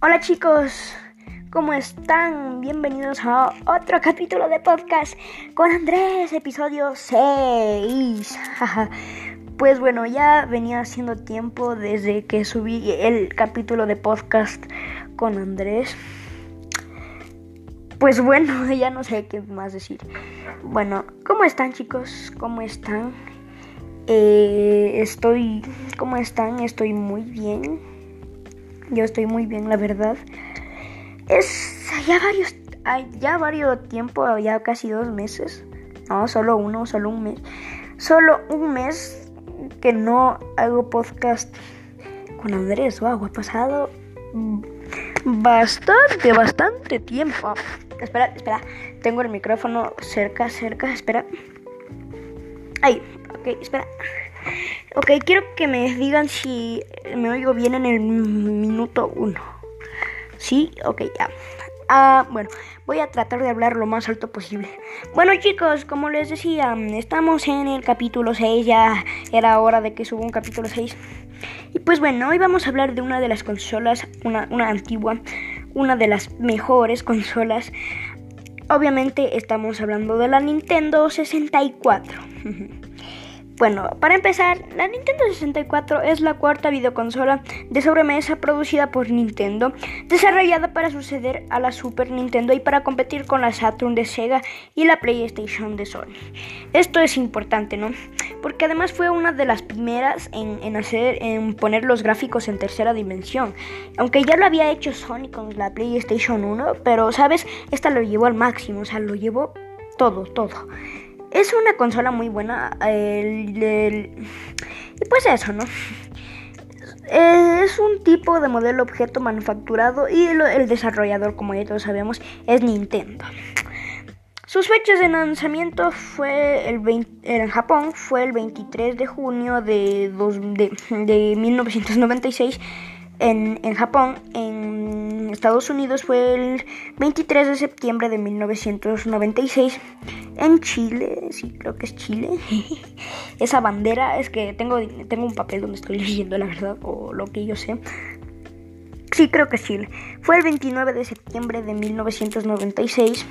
Hola chicos, ¿cómo están? Bienvenidos a otro capítulo de podcast con Andrés, episodio 6. pues bueno, ya venía haciendo tiempo desde que subí el capítulo de podcast con Andrés. Pues bueno, ya no sé qué más decir. Bueno, ¿cómo están chicos? ¿Cómo están? Eh, estoy, ¿cómo están? Estoy muy bien. Yo estoy muy bien, la verdad. Es ya varios, ya varios tiempo, ya casi dos meses. No, solo uno, solo un mes. Solo un mes que no hago podcast con Andrés. Wow, ha pasado bastante, bastante tiempo. Espera, espera. Tengo el micrófono cerca, cerca. Espera. Ahí, ok, espera. Ok, quiero que me digan si me oigo bien en el minuto 1. ¿Sí? Ok, ya. Ah, bueno, voy a tratar de hablar lo más alto posible. Bueno chicos, como les decía, estamos en el capítulo 6, ya era hora de que suba un capítulo 6. Y pues bueno, hoy vamos a hablar de una de las consolas, una, una antigua, una de las mejores consolas. Obviamente estamos hablando de la Nintendo 64. Bueno, para empezar, la Nintendo 64 es la cuarta videoconsola de sobremesa producida por Nintendo, desarrollada para suceder a la Super Nintendo y para competir con la Saturn de Sega y la PlayStation de Sony. Esto es importante, ¿no? Porque además fue una de las primeras en, hacer, en poner los gráficos en tercera dimensión. Aunque ya lo había hecho Sony con la PlayStation 1, pero, ¿sabes? Esta lo llevó al máximo, o sea, lo llevó todo, todo. Es una consola muy buena. y pues eso, ¿no? Es un tipo de modelo objeto manufacturado y el, desarrollador, como ya todos sabemos, es Nintendo. Sus fechas de lanzamiento fue el en Japón fue el 23 de junio de, de, de 1996 en, en Japón, en Estados Unidos fue el 23 de septiembre de 1996. En Chile, sí, creo que es Chile. Esa bandera, es que tengo, tengo un papel donde estoy leyendo la verdad, o lo que yo sé. Sí, creo que es Chile. Fue el 29 de septiembre de 1996.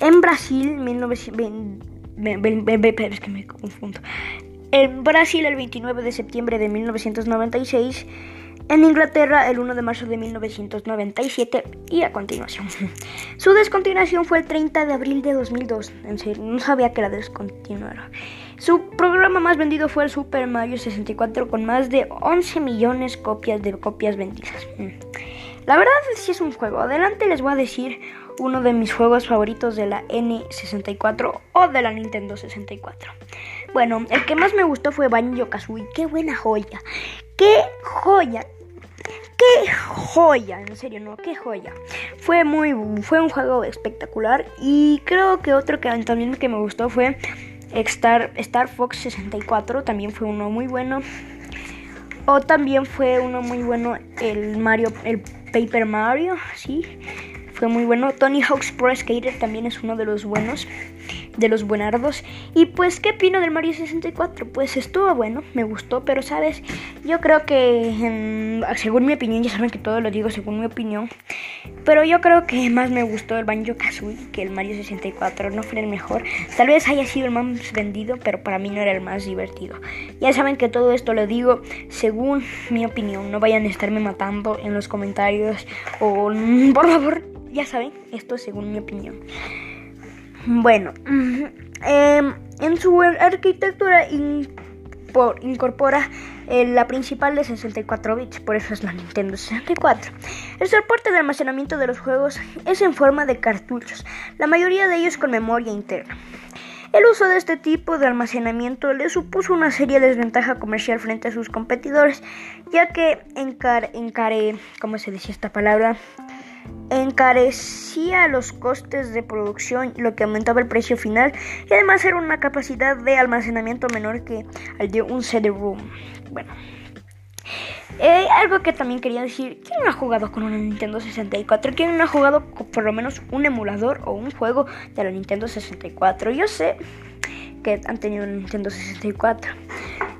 En Brasil, 1920, es que me confundo. En Brasil, el 29 de septiembre de 1996 en Inglaterra el 1 de marzo de 1997 y a continuación. Su descontinuación fue el 30 de abril de 2002. En serio, no sabía que era descontinuada. Su programa más vendido fue el Super Mario 64 con más de 11 millones copias de copias vendidas. Mm. La verdad es que es un juego. Adelante les voy a decir uno de mis juegos favoritos de la N64 o de la Nintendo 64. Bueno, el que más me gustó fue Banjo Kazooie. Qué buena joya. Qué joya. ¡Qué joya! En serio, no, qué joya. Fue muy fue un juego espectacular y creo que otro que también que me gustó fue Star, Star Fox 64, también fue uno muy bueno. O también fue uno muy bueno el Mario el Paper Mario, sí. Fue muy bueno. Tony Hawk's Pro Skater también es uno de los buenos de los buenardos. Y pues, ¿qué opino del Mario 64? Pues estuvo bueno, me gustó, pero sabes, yo creo que, según mi opinión, ya saben que todo lo digo según mi opinión, pero yo creo que más me gustó el Banjo Kazooie que el Mario 64, no fue el mejor. Tal vez haya sido el más vendido, pero para mí no era el más divertido. Ya saben que todo esto lo digo según mi opinión, no vayan a estarme matando en los comentarios o por favor, ya saben, esto es según mi opinión. Bueno, em, en su arquitectura incorpora eh, la principal de 64 bits, por eso es la Nintendo 64. El soporte de almacenamiento de los juegos es en forma de cartuchos, la mayoría de ellos con memoria interna. El uso de este tipo de almacenamiento le supuso una seria desventaja comercial frente a sus competidores, ya que encare, encare ¿cómo se decía esta palabra? Encarecía los costes de producción, lo que aumentaba el precio final y además era una capacidad de almacenamiento menor que al de un CD-ROOM. Bueno, eh, algo que también quería decir, ¿quién no ha jugado con una Nintendo 64? ¿Quién no ha jugado por lo menos un emulador o un juego de la Nintendo 64? Yo sé que han tenido una Nintendo 64.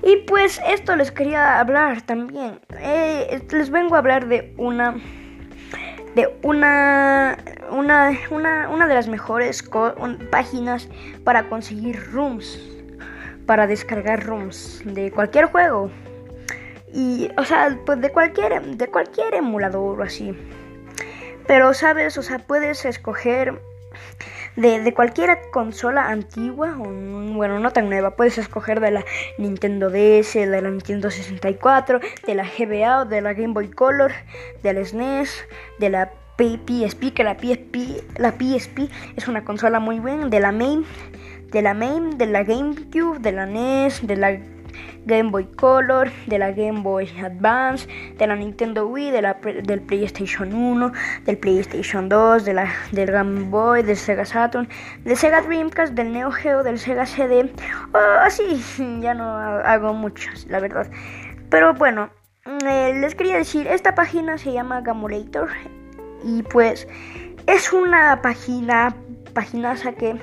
Y pues esto les quería hablar también. Eh, les vengo a hablar de una de una, una, una, una de las mejores páginas para conseguir rooms, para descargar rooms de cualquier juego. Y, o sea, pues de cualquier, de cualquier emulador o así. Pero, ¿sabes? O sea, puedes escoger de, cualquier consola antigua, o, bueno, no tan nueva, puedes escoger de la Nintendo DS, de la Nintendo 64, de la GBA de la Game Boy Color, de la SNES, de la PSP, que la PSP, la PSP es una consola muy buena, de la Main, de la Main, de la GameCube, de la NES, de la Game Boy Color, de la Game Boy Advance, de la Nintendo Wii, de la, del PlayStation 1, del PlayStation 2, de la, del Game Boy, del Sega Saturn, del Sega Dreamcast, del Neo Geo, del Sega CD. así, ya no hago muchos, la verdad. Pero bueno, eh, les quería decir, esta página se llama Gamulator y pues es una página, paginaza que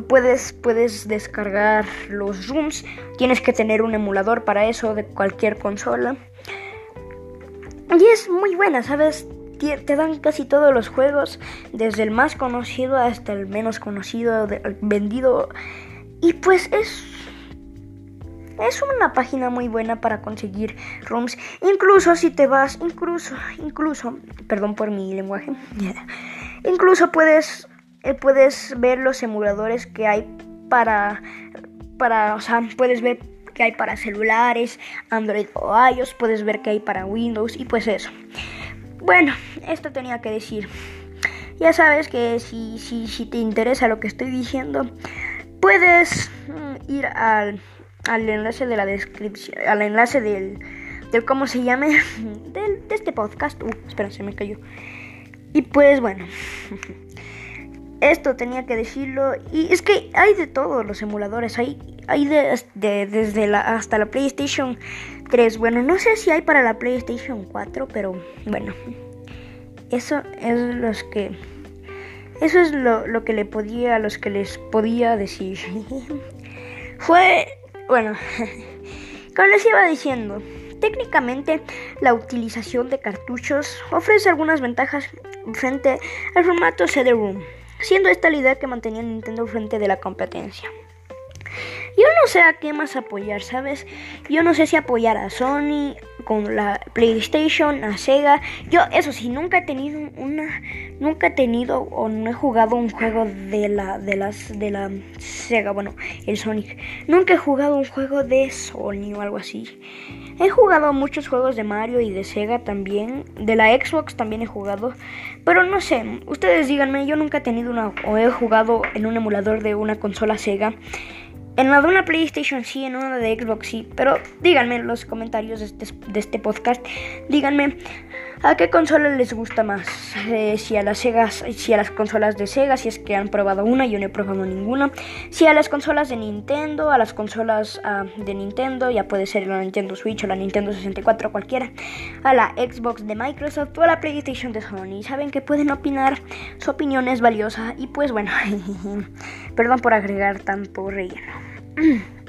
puedes, puedes descargar los rooms. Tienes que tener un emulador para eso de cualquier consola. Y es muy buena, ¿sabes? Te dan casi todos los juegos, desde el más conocido hasta el menos conocido, vendido. Y pues es es una página muy buena para conseguir rooms. Incluso si te vas, incluso, incluso, perdón por mi lenguaje, incluso puedes eh, puedes ver los emuladores que hay para, para, o sea, puedes ver que hay para celulares, Android o iOS, puedes ver que hay para Windows y pues eso. Bueno, esto tenía que decir. Ya sabes que si, si, si te interesa lo que estoy diciendo, puedes mm, ir al, al enlace de la descripción, al enlace del, del cómo se llame, del, de este podcast. Uh, espera, se me cayó. Y pues bueno. esto tenía que decirlo. Y es que hay de todos los emuladores. Hay, hay de, desde la, hasta la PlayStation 3. Bueno, no sé si hay para la PlayStation 4, pero bueno. Eso es los que. Eso es lo, lo que le podía, los que les podía decir. Fue. Bueno. Como les iba diciendo. Técnicamente, la utilización de cartuchos ofrece algunas ventajas frente al formato CD-ROOM siendo esta la idea que mantenía Nintendo frente de la competencia. Yo no sé a qué más apoyar, ¿sabes? Yo no sé si apoyar a Sony con la PlayStation, a Sega. Yo, eso sí, nunca he tenido una, nunca he tenido o no he jugado un juego de la, de las, de la Sega, bueno, el Sonic. Nunca he jugado un juego de Sony o algo así. He jugado muchos juegos de Mario y de Sega también. De la Xbox también he jugado. Pero no sé, ustedes díganme, yo nunca he tenido una o he jugado en un emulador de una consola Sega. En la de una PlayStation sí, en una de Xbox sí, pero díganme en los comentarios de este, de este podcast, díganme ¿A qué consola les gusta más? Eh, si a las Sega, si a las consolas de Sega, si es que han probado una, yo no he probado ninguna. Si a las consolas de Nintendo, a las consolas ah, de Nintendo, ya puede ser la Nintendo Switch o la Nintendo 64, cualquiera. A la Xbox de Microsoft o a la PlayStation de Sony. Saben que pueden opinar, su opinión es valiosa y pues bueno, perdón por agregar tanto relleno.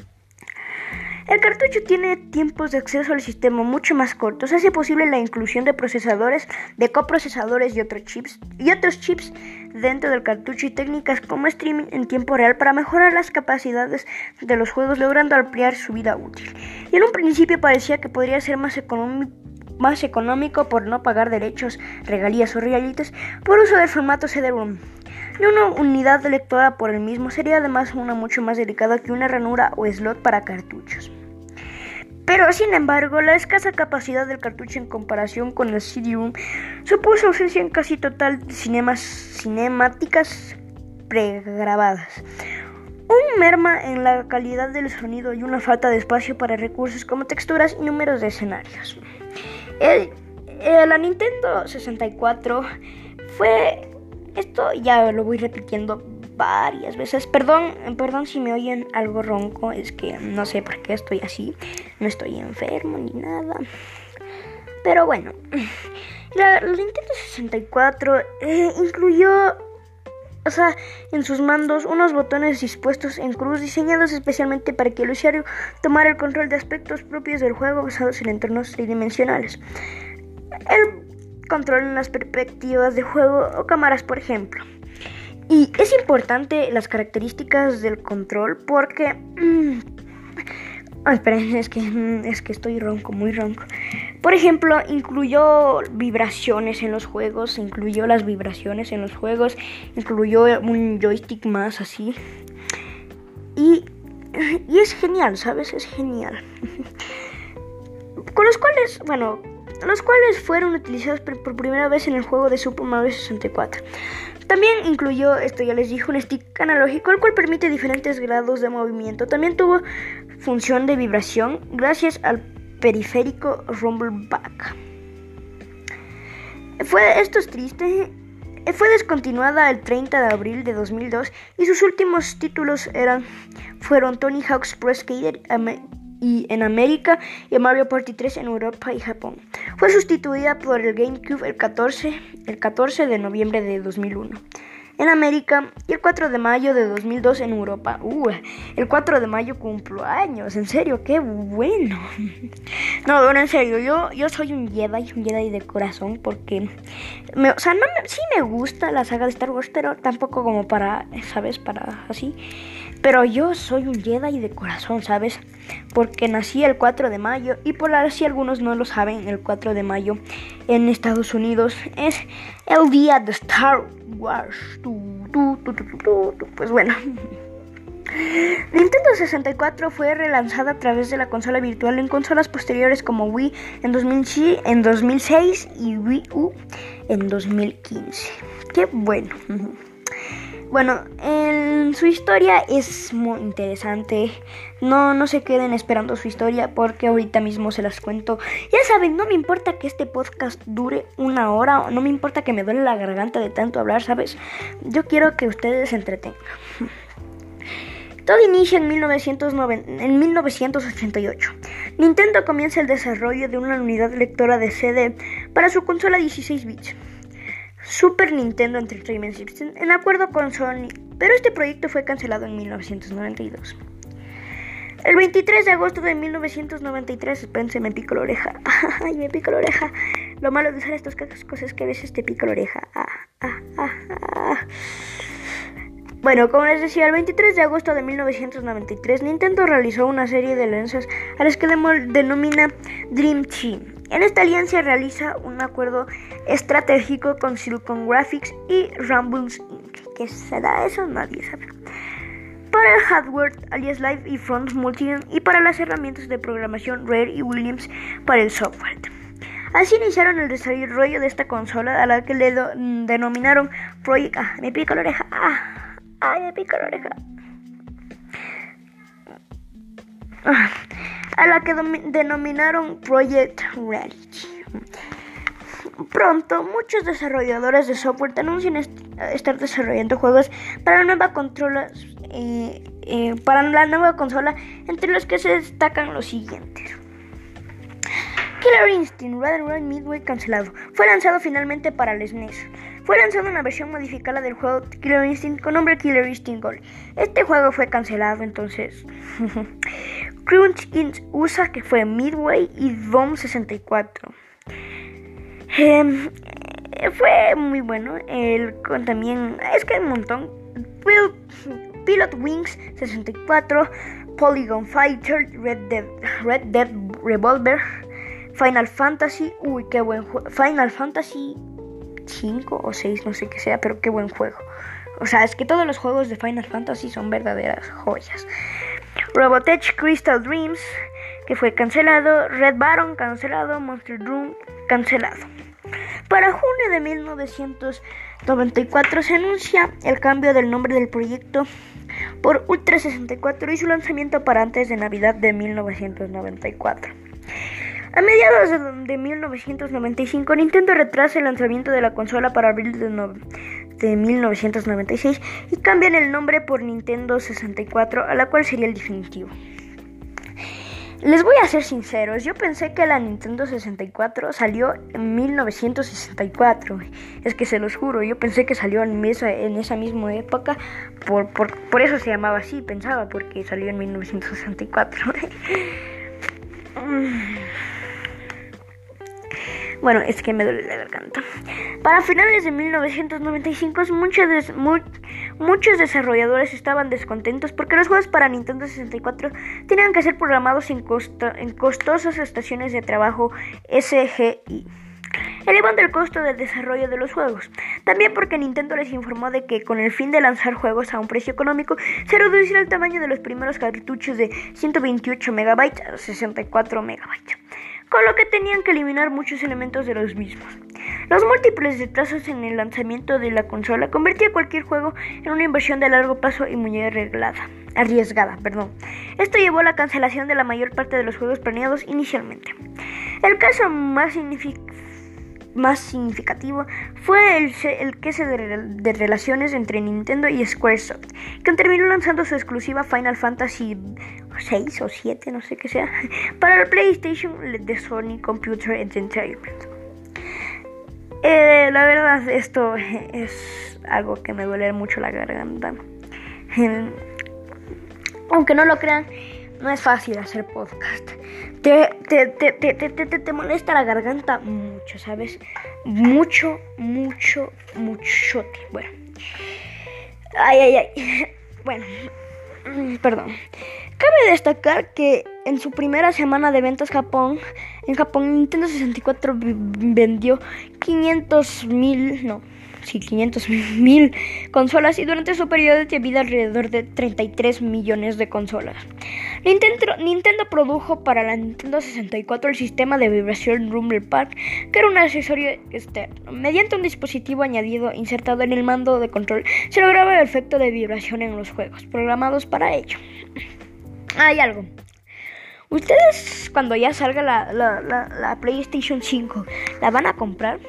El cartucho tiene tiempos de acceso al sistema mucho más cortos, hace posible la inclusión de procesadores, de coprocesadores y otros chips y otros chips dentro del cartucho y técnicas como streaming en tiempo real para mejorar las capacidades de los juegos logrando ampliar su vida útil. Y en un principio parecía que podría ser más económico por no pagar derechos, regalías o realities por uso del formato CD-ROM. Y una unidad lectora por el mismo sería además una mucho más delicada que una ranura o slot para cartuchos. Pero sin embargo, la escasa capacidad del cartucho en comparación con el CD-ROM supuso ausencia en casi total de cinemas, cinemáticas pregrabadas. Un merma en la calidad del sonido y una falta de espacio para recursos como texturas y números de escenarios. la Nintendo 64 fue esto ya lo voy repitiendo varias veces. Perdón, perdón si me oyen algo ronco, es que no sé por qué estoy así. No estoy enfermo ni nada. Pero bueno, la, Nintendo 64 eh, incluyó en sus mandos unos botones dispuestos en cruz diseñados especialmente para que el usuario tomara el control de aspectos propios del juego basados en entornos tridimensionales. El control en las perspectivas de juego o cámaras, por ejemplo. Y es importante las características del control porque... Mm, esperen, es que, mm, es que estoy ronco, muy ronco. Por ejemplo, incluyó vibraciones en los juegos, incluyó las vibraciones en los juegos, incluyó un joystick más así. Y, y es genial, ¿sabes? Es genial. Con los cuales, bueno, los cuales fueron utilizados por primera vez en el juego de Super Mario 64. También incluyó, esto ya les dije, un stick analógico, el cual permite diferentes grados de movimiento. También tuvo función de vibración gracias al periférico Rumbleback. Fue, esto es triste. Fue descontinuada el 30 de abril de 2002 y sus últimos títulos eran, fueron Tony Hawk's Pro Skater y en América y Mario Party 3 en Europa y Japón. Fue sustituida por el GameCube el 14, el 14 de noviembre de 2001 en América y el 4 de mayo de 2002 en Europa. Uh, el 4 de mayo cumplo años, en serio, qué bueno. No, bueno, en serio, yo, yo soy un Jedi, un Jedi de corazón, porque, me, o sea, no sí me gusta la saga de Star Wars, pero tampoco como para, ¿sabes? Para así. Pero yo soy un Jedi de corazón, ¿sabes? Porque nací el 4 de mayo y por si algunos no lo saben, el 4 de mayo en Estados Unidos es el día de Star Wars. Pues bueno. Nintendo 64 fue relanzada a través de la consola virtual en consolas posteriores como Wii en, 2006 y Wii U en 2015. Qué bueno. Bueno, en su historia es muy interesante. No, no se queden esperando su historia porque ahorita mismo se las cuento. Ya saben, no me importa que este podcast dure una hora, no me importa que me duele la garganta de tanto hablar, ¿sabes? Yo quiero que ustedes se entretengan. Todo inicia en, 1990, en 1988. Nintendo comienza el desarrollo de una unidad lectora de CD para su consola 16 bits. Super Nintendo Entertainment System en acuerdo con Sony, pero este proyecto fue cancelado en 1992. El 23 de agosto de 1993, espérense, me pico la oreja. Ay, me pico la oreja. Lo malo de usar estas cosas es que a veces te pico la oreja. Ah, ah, ah, bueno, como les decía, el 23 de agosto de 1993, Nintendo realizó una serie de alianzas a las que denomina Dream Team. En esta alianza realiza un acuerdo estratégico con Silicon Graphics y Rumbles Inc. ¿Qué será eso? Nadie sabe. Para el hardware, alias Live y Front Multigen, y para las herramientas de programación Rare y Williams para el software. Así iniciaron el desarrollo de esta consola a la que le denominaron Project. Ah, me pica la oreja. Ah, ay, me pica la oreja. Ah, a la que denominaron Project Reality. Pronto, muchos desarrolladores de software anuncian estar desarrollando juegos para la nueva consola, eh, eh, para la nueva consola, entre los que se destacan los siguientes. Killer Instinct Red Midway cancelado. Fue lanzado finalmente para el SNES. Fue lanzada una versión modificada del juego Killer Instinct con nombre Killer Instinct Gold. Este juego fue cancelado entonces. Crunch Ins USA que fue Midway y Bomb 64. Em, fue muy bueno. El también es que hay un montón. Pilot Wings 64, Polygon Fighter, Red Dead, Red Dead Revolver, Final Fantasy, uy, qué buen juego. Final Fantasy 5 o 6, no sé qué sea, pero qué buen juego. O sea, es que todos los juegos de Final Fantasy son verdaderas joyas. Robotech Crystal Dreams, que fue cancelado. Red Baron, cancelado. Monster Room, cancelado. Para junio de 1994 se anuncia el cambio del nombre del proyecto por Ultra 64 y su lanzamiento para antes de Navidad de 1994. A mediados de, 1995, Nintendo retrasa el lanzamiento de la consola para abril de, de 1996 y cambian el nombre por Nintendo 64, a la cual sería el definitivo. Les voy a ser sinceros, yo pensé que la Nintendo 64 salió en 1964. Es que se los juro, yo pensé que salió en esa, en esa misma época. Por, por, por eso se llamaba así, pensaba, porque salió en 1964. Bueno, es que me duele la garganta. Para finales de 1995, muchos, desarrolladores estaban descontentos porque los juegos para Nintendo 64 tenían que ser programados en, en costosas estaciones de trabajo SGI elevando el costo del desarrollo de los juegos. También porque Nintendo les informó de que con el fin de lanzar juegos a un precio económico, se reducirá el tamaño de los primeros cartuchos de 128 MB a 64 MB con lo que tenían que eliminar muchos elementos de los mismos. Los múltiples retrasos en el lanzamiento de la consola convertía cualquier juego en una inversión de largo plazo y muy arreglada, arriesgada. Perdón. Esto llevó a la cancelación de la mayor parte de los juegos planeados inicialmente. El caso más significativo más significativo fue el, el queso de, relaciones entre Nintendo y Squaresoft, que terminó lanzando su exclusiva Final Fantasy 6 o 7, no sé qué sea, para el PlayStation de Sony Computer Entertainment. Eh, la verdad, esto es algo que me duele mucho la garganta. Aunque no lo crean, no es fácil hacer podcast. Te, te, te, te, molesta la garganta mucho, ¿sabes? Mucho, mucho, mucho. Bueno. Ay, ay, ay. Bueno, perdón. Cabe destacar que en su primera semana de ventas Japón, en Japón Nintendo 64 vendió 500 mil, no, sí, 500 mil consolas y durante su periodo de vida alrededor de 33 millones de consolas. Nintendo, Nintendo, produjo para la Nintendo 64 el sistema de vibración Rumble Park, que era un accesorio externo. Mediante un dispositivo añadido insertado en el mando de control, se lograba el efecto de vibración en los juegos programados para ello. Hay algo. Ustedes cuando ya salga la, la, la PlayStation 5, ¿la van a comprar?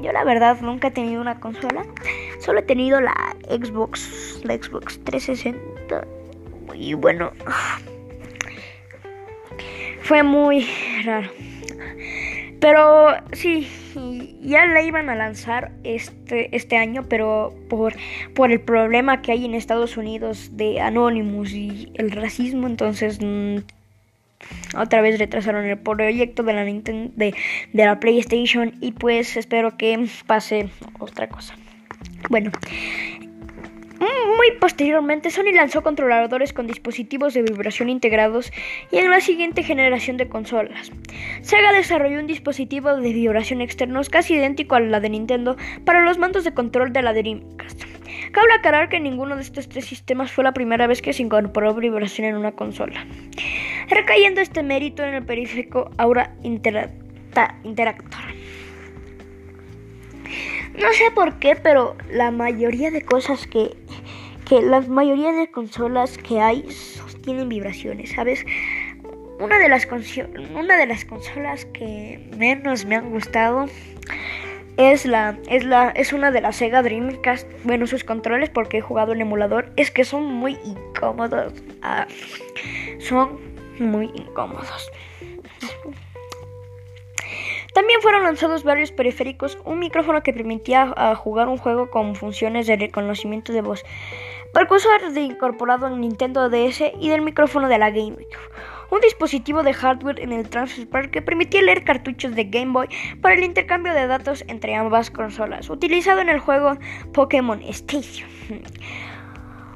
Yo la verdad nunca he tenido una consola. Solo he tenido la Xbox, la Xbox 360. Y bueno, fue muy raro. Pero sí, ya la iban a lanzar este, este año, pero por, por el problema que hay en Estados Unidos de Anonymous y el racismo, entonces mm, otra vez retrasaron el proyecto de la Nintendo, de, de la PlayStation y pues espero que pase otra cosa. Bueno, muy posteriormente, Sony lanzó controladores con dispositivos de vibración integrados y en la siguiente generación de consolas. Sega desarrolló un dispositivo de vibración externos casi idéntico a la de Nintendo para los mandos de control de la Dreamcast. Cabe aclarar que ninguno de estos tres sistemas fue la primera vez que se incorporó vibración en una consola, recayendo este mérito en el periférico Aura Interactor. No sé por qué, pero la mayoría de cosas que, que la mayoría de consolas que hay sostienen vibraciones, ¿sabes? Una de las una de las consolas que menos me han gustado es la es la es una de las Sega Dreamcast, bueno, sus controles porque he jugado en emulador es que son muy incómodos. Ah, son muy incómodos. También fueron lanzados varios periféricos, un micrófono que permitía ah, jugar un juego con funciones de reconocimiento de voz, percursor de incorporado en Nintendo DS y del micrófono de la Game un dispositivo de hardware en el Transfer que permitía leer cartuchos de Game Boy para el intercambio de datos entre ambas consolas, utilizado en el juego Pokémon Station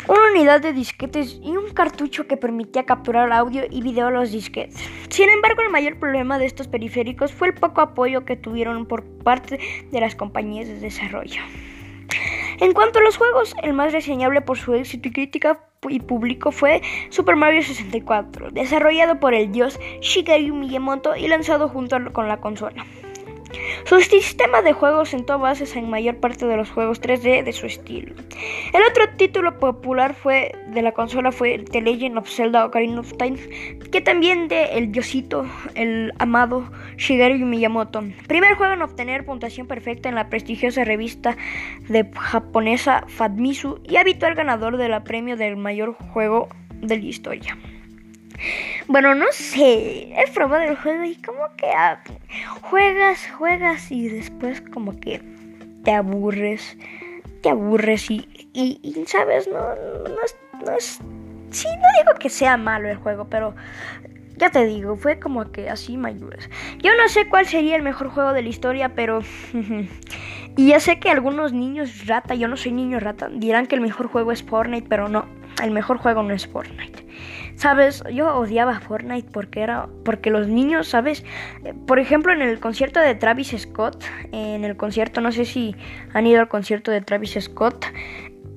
una unidad de disquetes y un cartucho que permitía capturar audio y video a los disquetes. Sin embargo, el mayor problema de estos periféricos fue el poco apoyo que tuvieron por parte de las compañías de desarrollo. En cuanto a los juegos, el más reseñable por su éxito y crítica y público fue Super Mario 64, desarrollado por el dios Shigeru Miyamoto y lanzado junto con la consola. Su sistema de juegos sentó bases en mayor parte de los juegos 3D de su estilo. El otro título popular fue de la consola fue The Legend of Zelda Ocarina of Time, que también de el diosito, el amado Shigeru Miyamoto. Primer juego en obtener puntuación perfecta en la prestigiosa revista de japonesa Fadmisu y habitual ganador del premio del mayor juego de la historia. Bueno, no sé. He probado el juego y como que ah, juegas, juegas y después como que te aburres. Te aburres y, y, ¿sabes? No, no, es, no es... Sí, no digo que sea malo el juego, pero ya te digo, fue como que así mayores. Yo no sé cuál sería el mejor juego de la historia, pero... y ya sé que algunos niños rata, yo no soy niño rata, dirán que el mejor juego es Fortnite, pero no, el mejor juego no es Fortnite. Sabes, yo odiaba Fortnite porque era porque los niños, sabes, por ejemplo en el concierto de Travis Scott, en el concierto, no sé si han ido al concierto de Travis Scott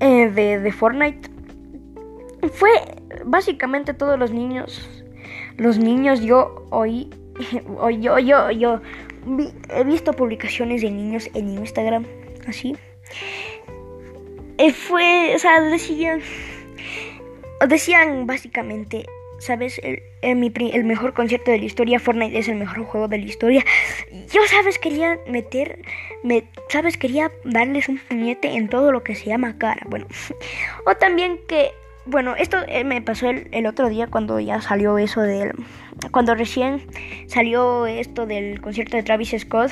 eh, de, Fortnite, fue básicamente todos los niños los niños, yo hoy, yo, yo, yo he visto publicaciones de niños en Instagram, así. Eh, fue, o sea, decían, decían básicamente, ¿sabes? El, el, mejor concierto de la historia, Fortnite es el mejor juego de la historia. Yo, ¿sabes? Quería meter, me, ¿sabes? Quería darles un puñete en todo lo que se llama cara. Bueno, o también que bueno, esto eh, me pasó el, otro día cuando ya salió eso del... Cuando recién salió esto del concierto de Travis Scott.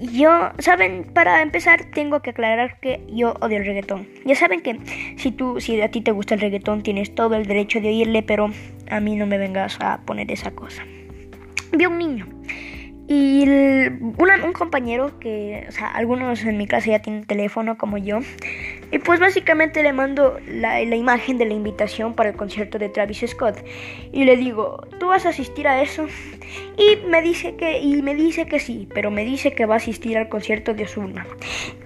Yo, saben, para empezar tengo que aclarar que yo odio el reggaetón. Ya saben que si tú, si a ti te gusta el reggaetón, tienes todo el derecho de oírle, pero a mí no me vengas a poner esa cosa. Vi un niño y un compañero que, o sea, algunos en mi clase ya tienen teléfono como yo. Y pues básicamente le mando la, imagen de la invitación para el concierto de Travis Scott. Y le digo, ¿tú vas a asistir a eso? Y me dice que, y me dice que sí, pero me dice que va a asistir al concierto de Osuna.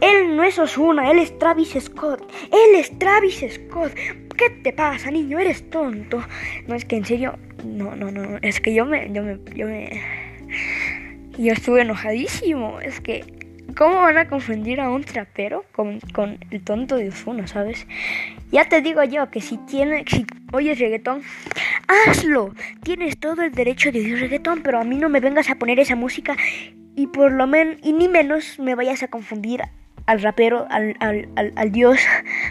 Él no es Osuna, él es Travis Scott. Él es Travis Scott. ¿Qué te pasa, niño? Eres tonto. No es que en serio, no, no, no, es que yo me, yo me, yo me y yo estuve enojadísimo. Es que, ¿cómo van a confundir a un trapero con, el tonto de Ozuna, sabes? Ya te digo yo que si, tiene, si oyes reggaetón, hazlo. Tienes todo el derecho de oír reggaetón, pero a mí no me vengas a poner esa música y por lo menos, y ni menos me vayas a confundir al rapero, al, al, al, al dios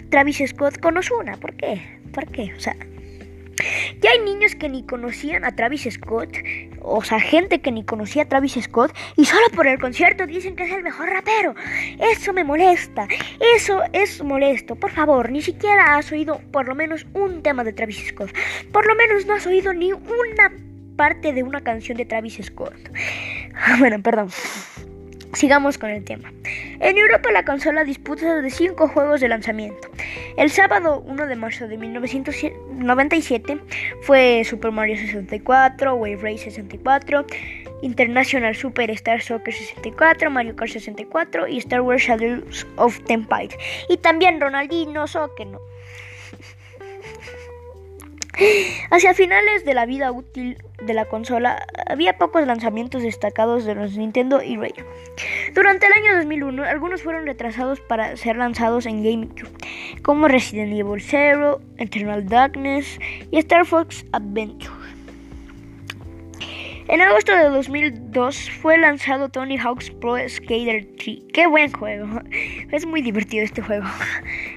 Travis Scott con Ozuna. ¿Por qué? ¿Por qué? O sea, ya hay niños que ni conocían a Travis Scott, o sea, gente que ni conocía a Travis Scott y solo por el concierto dicen que es el mejor rapero. Eso me molesta, eso es molesto. Por favor, ni siquiera has oído por lo menos un tema de Travis Scott. Por lo menos no has oído ni una parte de una canción de Travis Scott. Bueno, perdón. Sigamos con el tema. En Europa la consola disputa de 5 juegos de lanzamiento. El sábado 1 de marzo de 1997 fue Super Mario 64, Wave Race 64, International Super Star Soccer 64, Mario Kart 64 y Star Wars Shadows of Empire. Y también Ronaldinho Soccer. ¿no? Hacia finales de la vida útil de la consola, había pocos lanzamientos destacados de los Nintendo y Rare. Durante el año 2001, algunos fueron retrasados para ser lanzados en GameCube, como Resident Evil Zero, Eternal Darkness y Star Fox Adventure. En agosto de 2002 fue lanzado Tony Hawk's Pro Skater 3. ¡Qué buen juego! Es muy divertido este juego.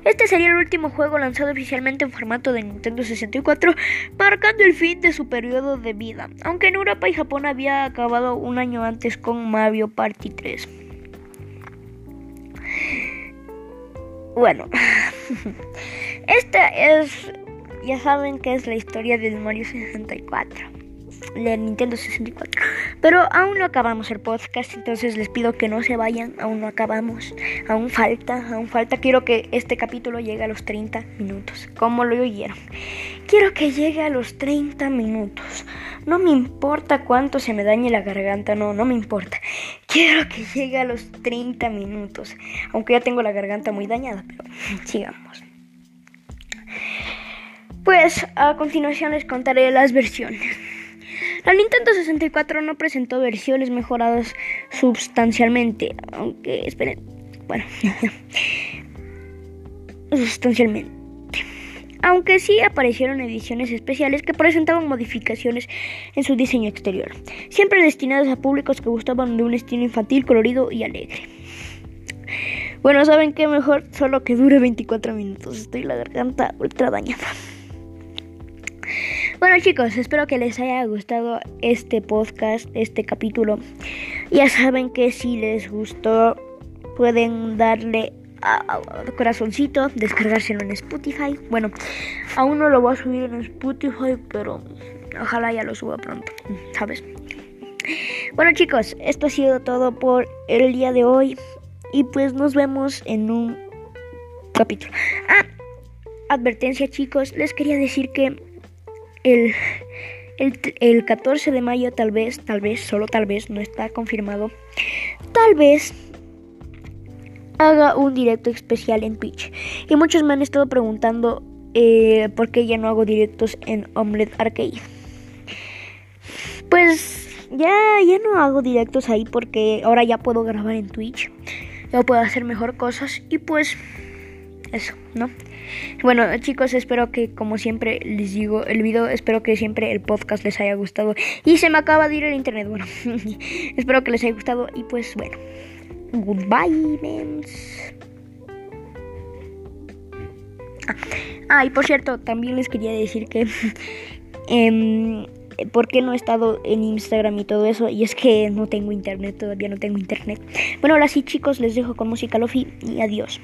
Este sería el último juego lanzado oficialmente en formato de Nintendo 64, marcando el fin de su periodo de vida, aunque en Europa y Japón había acabado un año antes con Mario Party 3. Bueno, esta es, ya saben que es la historia del Mario 64 de Nintendo 64. Pero aún no acabamos el podcast, entonces les pido que no se vayan, aún no acabamos, aún falta, aún falta. Quiero que este capítulo llegue a los 30 minutos, como lo oyeron. Quiero que llegue a los 30 minutos. No me importa cuánto se me dañe la garganta, no, no me importa. Quiero que llegue a los 30 minutos, aunque ya tengo la garganta muy dañada, pero sigamos. Pues a continuación les contaré las versiones. La Nintendo 64 no presentó versiones mejoradas sustancialmente, aunque esperen, bueno, sustancialmente. Aunque sí aparecieron ediciones especiales que presentaban modificaciones en su diseño exterior, siempre destinadas a públicos que gustaban de un estilo infantil, colorido y alegre. Bueno, ¿saben qué mejor? Solo que dure 24 minutos. Estoy la garganta ultra dañada. Bueno chicos, espero que les haya gustado este podcast, este capítulo. Ya saben que si les gustó pueden darle a, corazoncito, descargárselo en Spotify. Bueno, aún no lo voy a subir en Spotify, pero ojalá ya lo suba pronto, ¿sabes? Bueno chicos, esto ha sido todo por el día de hoy y pues nos vemos en un capítulo. Ah, advertencia chicos, les quería decir que el, el, el 14 de mayo tal vez, tal vez, solo tal vez, no está confirmado, tal vez haga un directo especial en Twitch. Y muchos me han estado preguntando eh, por qué ya no hago directos en Omelette Arcade. Pues ya, ya no hago directos ahí porque ahora ya puedo grabar en Twitch. Ya puedo hacer mejor cosas y pues eso, ¿no? Bueno chicos, espero que como siempre les digo el video, espero que siempre el podcast les haya gustado. Y se me acaba de ir el internet, bueno, espero que les haya gustado y pues bueno. Goodbye, mens. Ah, y por cierto, también les quería decir que... eh, ¿Por qué no he estado en Instagram y todo eso? Y es que no tengo internet, todavía no tengo internet. Bueno, ahora sí chicos, les dejo con música Lofi y adiós.